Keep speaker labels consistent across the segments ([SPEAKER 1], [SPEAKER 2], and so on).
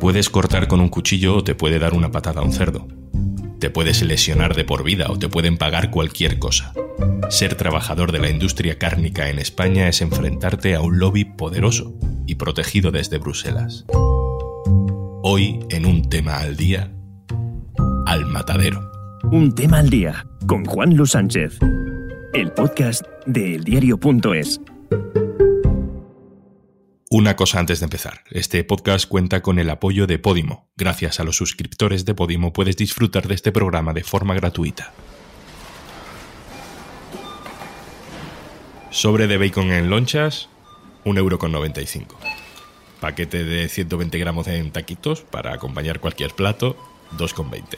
[SPEAKER 1] puedes cortar con un cuchillo o te puede dar una patada a un cerdo. Te puedes lesionar de por vida o te pueden pagar cualquier cosa. Ser trabajador de la industria cárnica en España es enfrentarte a un lobby poderoso y protegido desde Bruselas. Hoy, en un tema al día, al matadero.
[SPEAKER 2] Un tema al día con Juan Luis Sánchez, el podcast de eldiario.es.
[SPEAKER 1] Una cosa antes de empezar. Este podcast cuenta con el apoyo de Podimo. Gracias a los suscriptores de Podimo puedes disfrutar de este programa de forma gratuita. Sobre de bacon en lonchas, 1,95€. Paquete de 120 gramos en taquitos para acompañar cualquier plato, 2,20.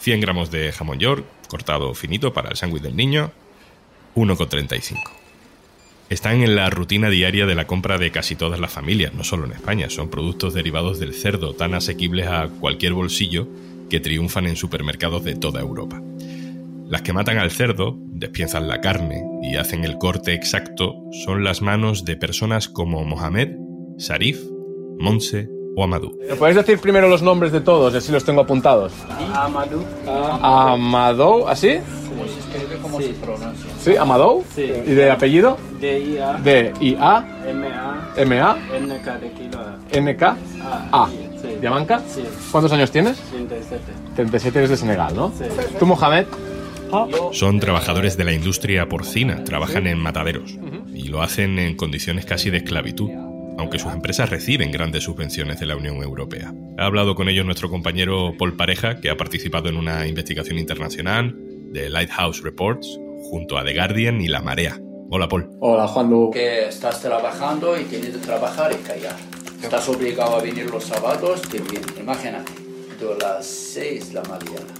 [SPEAKER 1] 100 gramos de jamón york, cortado finito para el sándwich del niño, 1,35. Están en la rutina diaria de la compra de casi todas las familias, no solo en España. Son productos derivados del cerdo tan asequibles a cualquier bolsillo que triunfan en supermercados de toda Europa. Las que matan al cerdo, despiezan la carne y hacen el corte exacto son las manos de personas como Mohamed, Sarif, Monse o Amadou.
[SPEAKER 3] ¿Me podéis decir primero los nombres de todos? Así los tengo apuntados.
[SPEAKER 4] Amadou.
[SPEAKER 3] Amadou, ¿así?
[SPEAKER 4] Como se pronuncia.
[SPEAKER 3] ¿Sí? ¿Amadou?
[SPEAKER 4] Sí.
[SPEAKER 3] ¿Y de apellido?
[SPEAKER 4] D-I-A.
[SPEAKER 3] D-I-A,
[SPEAKER 4] M-A.
[SPEAKER 3] M-A,
[SPEAKER 4] N-K de kilo.
[SPEAKER 3] N-K,
[SPEAKER 4] A.
[SPEAKER 3] A.
[SPEAKER 4] Sí.
[SPEAKER 3] ¿Diamanca?
[SPEAKER 4] Sí.
[SPEAKER 3] ¿Cuántos años tienes?
[SPEAKER 4] 37.
[SPEAKER 3] 37 eres de Senegal, ¿no?
[SPEAKER 4] Sí.
[SPEAKER 3] ¿Tú, Mohamed?
[SPEAKER 1] Son trabajadores de la industria porcina, trabajan en mataderos y lo hacen en condiciones casi de esclavitud, aunque sus empresas reciben grandes subvenciones de la Unión Europea. Ha hablado con ellos nuestro compañero Paul Pareja, que ha participado en una investigación internacional de Lighthouse Reports junto a The Guardian y La Marea. Hola Paul.
[SPEAKER 3] Hola, Juan Lu.
[SPEAKER 5] que estás trabajando y tienes que trabajar y callar. Estás obligado a venir los sábados, te viene. Imagínate, de las 6 de la mañana.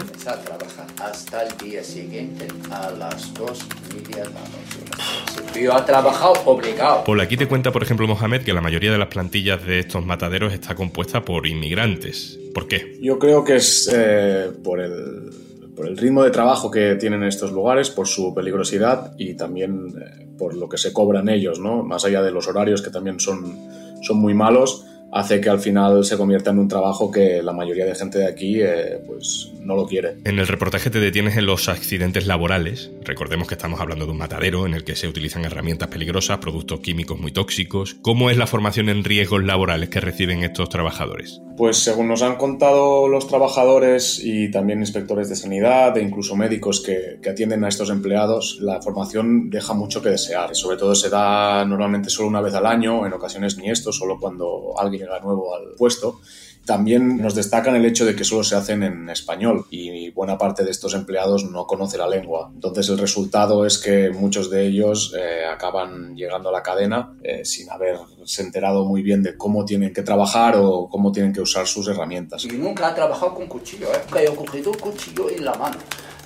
[SPEAKER 5] Empieza a trabajar hasta el día siguiente a las 2 y media de la noche. Yo he trabajado obligado.
[SPEAKER 1] Paul, aquí te cuenta, por ejemplo, Mohamed, que la mayoría de las plantillas de estos mataderos está compuesta por inmigrantes. ¿Por qué?
[SPEAKER 6] Yo creo que es eh, por, el, por el ritmo de trabajo que tienen estos lugares, por su peligrosidad y también eh, por lo que se cobran ellos, ¿no? Más allá de los horarios que también son, son muy malos, hace que al final se convierta en un trabajo que la mayoría de gente de aquí eh, pues no lo quiere.
[SPEAKER 1] En el reportaje te detienes en los accidentes laborales. Recordemos que estamos hablando de un matadero en el que se utilizan herramientas peligrosas, productos químicos muy tóxicos. ¿Cómo es la formación en riesgos laborales que reciben estos trabajadores?
[SPEAKER 6] Pues según nos han contado los trabajadores y también inspectores de sanidad e incluso médicos que, que atienden a estos empleados, la formación deja mucho que desear. Sobre todo se da normalmente solo una vez al año, en ocasiones ni esto, solo cuando alguien llega nuevo al puesto. También nos destacan el hecho de que solo se hacen en español y buena parte de estos empleados no conoce la lengua. Entonces el resultado es que muchos de ellos eh, acaban llegando a la cadena eh, sin haberse enterado muy bien de cómo tienen que trabajar o cómo tienen que usar sus herramientas.
[SPEAKER 5] Y nunca he trabajado con cuchillo, ¿eh? Nunca he cogido un cuchillo en la mano.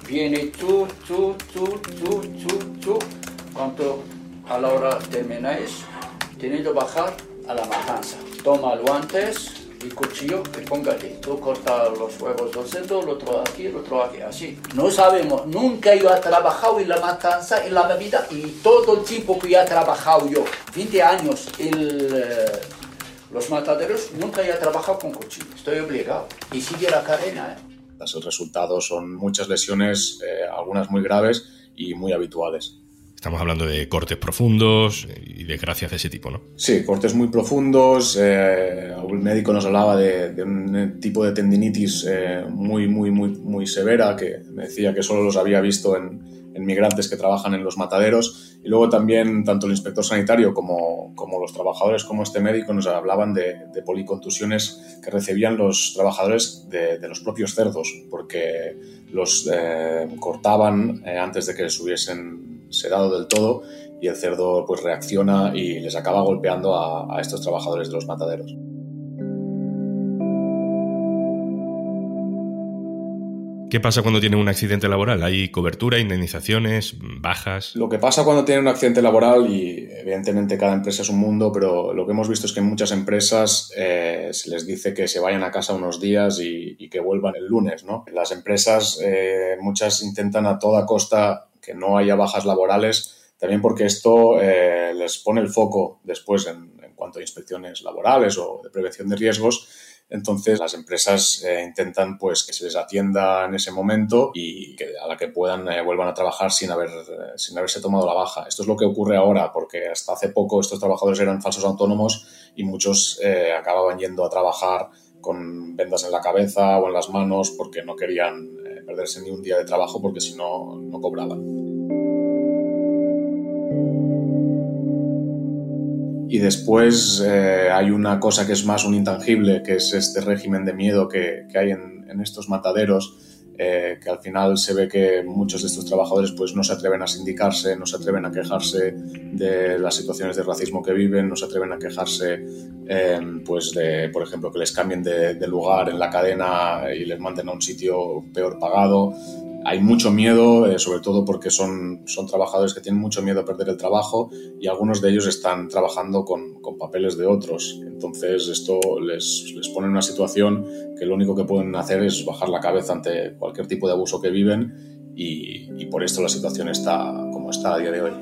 [SPEAKER 5] Viene tú, tú, tú, tú, tú, tú. Cuando a la hora termináis, tenéis que bajar a la matanza. Toma guantes y cuchillo que póngale. Tú cortas los huevos del cerdo, el otro aquí, el otro aquí, así. No sabemos, nunca yo he trabajado en la matanza, en la bebida y todo el tiempo que he trabajado yo, 20 años, el, eh, los mataderos, nunca he trabajado con cuchillo. Estoy obligado. Y sigue la cadena, ¿eh?
[SPEAKER 6] El resultado son muchas lesiones, eh, algunas muy graves y muy habituales.
[SPEAKER 1] Estamos hablando de cortes profundos y desgracias de ese tipo, ¿no?
[SPEAKER 6] Sí, cortes muy profundos. Eh, un médico nos hablaba de, de un tipo de tendinitis eh, muy, muy, muy, muy severa que me decía que solo los había visto en, en, migrantes que trabajan en los mataderos. Y luego también tanto el inspector sanitario como, como los trabajadores, como este médico, nos hablaban de, de policontusiones que recibían los trabajadores de, los propios cerdos, porque los eh, cortaban eh, antes de que les hubiesen sedado del todo y el cerdo pues reacciona y les acaba golpeando a estos trabajadores de los mataderos.
[SPEAKER 1] ¿Qué pasa cuando tienen un accidente laboral? ¿Hay cobertura, indemnizaciones, bajas?
[SPEAKER 6] Lo que pasa cuando tienen un accidente laboral, y evidentemente cada empresa es un mundo, pero lo que hemos visto es que en muchas empresas eh, se les dice que se vayan a casa unos días y, que vuelvan el lunes. ¿no? Las empresas, eh, muchas intentan a toda costa que no haya bajas laborales, también porque esto eh, les pone el foco después en cuanto a inspecciones laborales o de prevención de riesgos. Entonces las empresas eh, intentan pues que se les atienda en ese momento y a la que puedan eh, vuelvan a trabajar sin, haber, eh, sin haberse tomado la baja. Esto es lo que ocurre ahora porque hasta hace poco estos trabajadores eran falsos autónomos y muchos acababan yendo a trabajar con vendas en la cabeza o en las manos porque no querían perderse ni un día de trabajo porque si no, no cobraban. Y después eh, hay una cosa que es más un intangible, que es este régimen de miedo que, que hay en, en, estos mataderos, eh, que al final se ve que muchos de estos trabajadores pues, no se atreven a sindicarse, no se atreven a quejarse de las situaciones de racismo que viven, no se atreven a quejarse, eh, pues de, por ejemplo, que les cambien de, de lugar en la cadena y les manden a un sitio peor pagado hay mucho miedo, eh, sobre todo porque son, son trabajadores que tienen mucho miedo a perder el trabajo y algunos de ellos están trabajando con, con papeles de otros. Entonces esto les, les, pone en una situación que lo único que pueden hacer es bajar la cabeza ante cualquier tipo de abuso que viven y, por esto la situación está como está a día de hoy.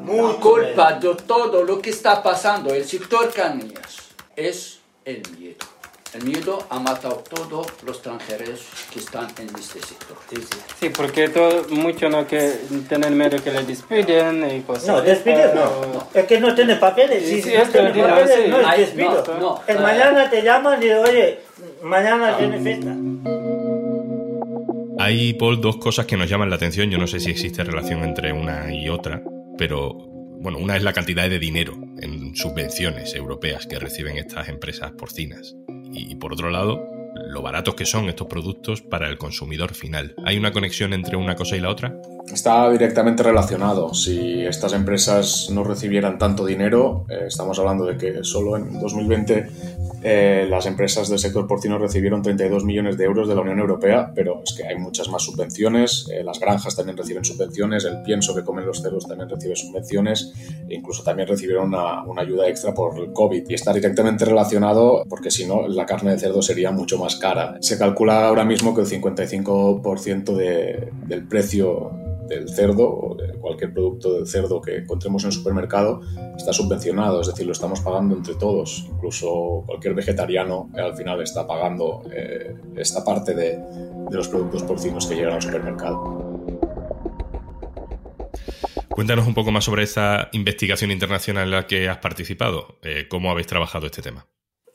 [SPEAKER 5] Muy culpa de todo lo que está pasando el sector canillas es el miedo. El miedo ha matado a todos los extranjeros que están en este sector.
[SPEAKER 4] Sí, sí. sí porque todo, mucho no que tienen miedo que le despiden y cosas.
[SPEAKER 7] No, despido no. no. Es que no tiene papeles. Sí, sí, no tiene papeles, sí. no es despido. No, no, el mañana te llaman y dicen, oye, mañana tiene fiesta.
[SPEAKER 1] Hay, Paul, dos cosas que nos llaman la atención. Yo no sé si existe relación entre una y otra, pero bueno, una es la cantidad de dinero en subvenciones europeas que reciben estas empresas porcinas y por otro lado, lo baratos que son estos productos para el consumidor final. ¿Hay una conexión entre una cosa y la otra?
[SPEAKER 6] Está directamente relacionado. Si estas empresas no recibieran tanto dinero, eh, estamos hablando de que solo en 2020 eh, las empresas del sector porcino recibieron 32 millones de euros de la Unión Europea, pero es que hay muchas más subvenciones, eh, las granjas también reciben subvenciones, el pienso que comen los cerdos también recibe subvenciones, e incluso también recibieron una, una ayuda extra por el COVID. Y está directamente relacionado porque si no, la carne de cerdo sería mucho más cara. Se calcula ahora mismo que el 55% de, del precio del cerdo o cualquier producto del cerdo que encontremos en el supermercado está subvencionado, es decir, lo estamos pagando entre todos. Incluso cualquier vegetariano eh, al final está pagando eh, esta parte de, los productos porcinos que llegan al supermercado.
[SPEAKER 1] Cuéntanos un poco más sobre esa investigación internacional en la que has participado. Eh, ¿Cómo habéis trabajado este tema?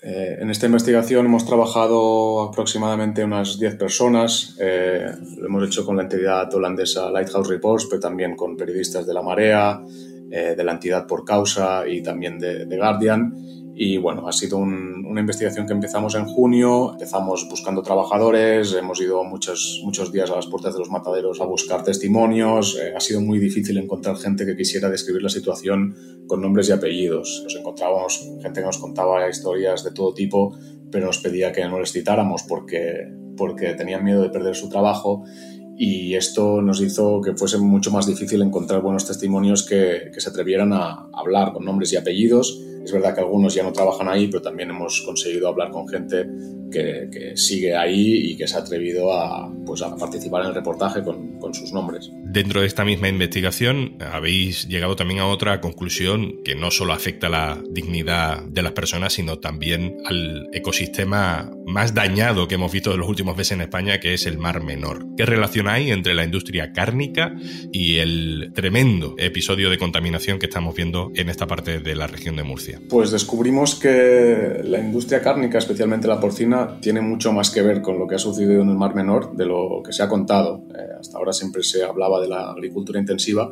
[SPEAKER 6] Eh, en esta investigación hemos trabajado aproximadamente unas 10 personas. Eh, lo hemos hecho con la entidad holandesa Lighthouse Reports, pero también con periodistas de La Marea, eh, de la entidad Por Causa y también de, Guardian. Y bueno, ha sido un, una investigación que empezamos en junio, empezamos buscando trabajadores, hemos ido muchos, muchos días a las puertas de los mataderos a buscar testimonios, eh, ha sido muy difícil encontrar gente que quisiera describir la situación con nombres y apellidos. Nos encontrábamos gente que nos contaba historias de todo tipo, pero nos pedía que no les citáramos porque, porque tenían miedo de perder su trabajo y esto nos hizo que fuese mucho más difícil encontrar buenos testimonios que, se atrevieran a hablar con nombres y apellidos es verdad que algunos ya no trabajan ahí, pero también hemos conseguido hablar con gente que, que sigue ahí y que se ha atrevido a, pues, a participar en el reportaje con, con, sus nombres.
[SPEAKER 1] Dentro de esta misma investigación habéis llegado también a otra conclusión que no solo afecta a la dignidad de las personas, sino también al ecosistema más dañado que hemos visto en los últimos meses en España, que es el Mar Menor. ¿Qué relación hay entre la industria cárnica y el tremendo episodio de contaminación que estamos viendo en esta parte de la región de Murcia?
[SPEAKER 6] Pues descubrimos que la industria cárnica, especialmente la porcina, tiene mucho más que ver con lo que ha sucedido en el Mar Menor de lo que se ha contado. Eh, hasta ahora siempre se hablaba de la agricultura intensiva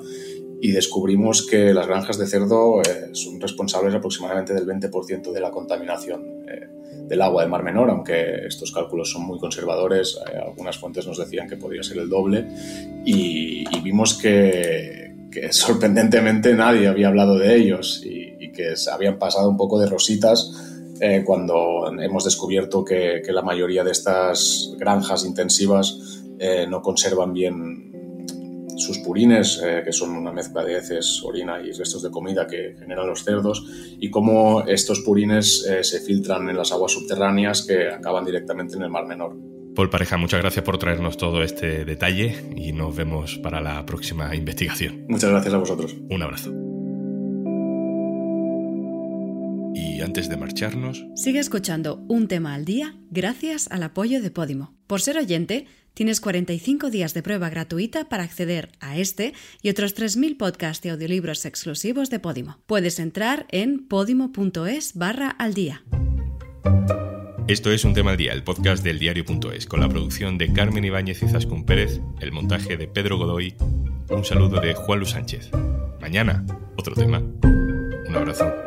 [SPEAKER 6] y descubrimos que las granjas de cerdo eh, son responsables aproximadamente del 20% de la contaminación del agua del Mar Menor, aunque estos cálculos son muy conservadores, eh, algunas fuentes nos decían que podría ser el doble y, vimos que, sorprendentemente nadie había hablado de ellos y, que se habían pasado un poco de rositas eh, cuando hemos descubierto que, la mayoría de estas granjas intensivas eh, no conservan bien sus purines, eh, que son una mezcla de heces, orina y restos de comida que generan los cerdos, y cómo estos purines eh, se filtran en las aguas subterráneas que acaban directamente en el Mar Menor.
[SPEAKER 1] Paul Pareja, muchas gracias por traernos todo este detalle y nos vemos para la próxima investigación.
[SPEAKER 6] Muchas gracias a vosotros.
[SPEAKER 1] Un abrazo. Antes de marcharnos...
[SPEAKER 8] Sigue escuchando Un tema al día gracias al apoyo de Podimo. Por ser oyente, tienes 45 días de prueba gratuita para acceder a este y otros 3.000 podcasts y audiolibros exclusivos de Podimo. Puedes entrar en podimo.es barra al día.
[SPEAKER 1] Esto es Un tema al día, el podcast del diario.es, con la producción de Carmen Ibáñez y Zascún Pérez, el montaje de Pedro Godoy, un saludo de Juan Luis Sánchez. Mañana, otro tema. Un abrazo.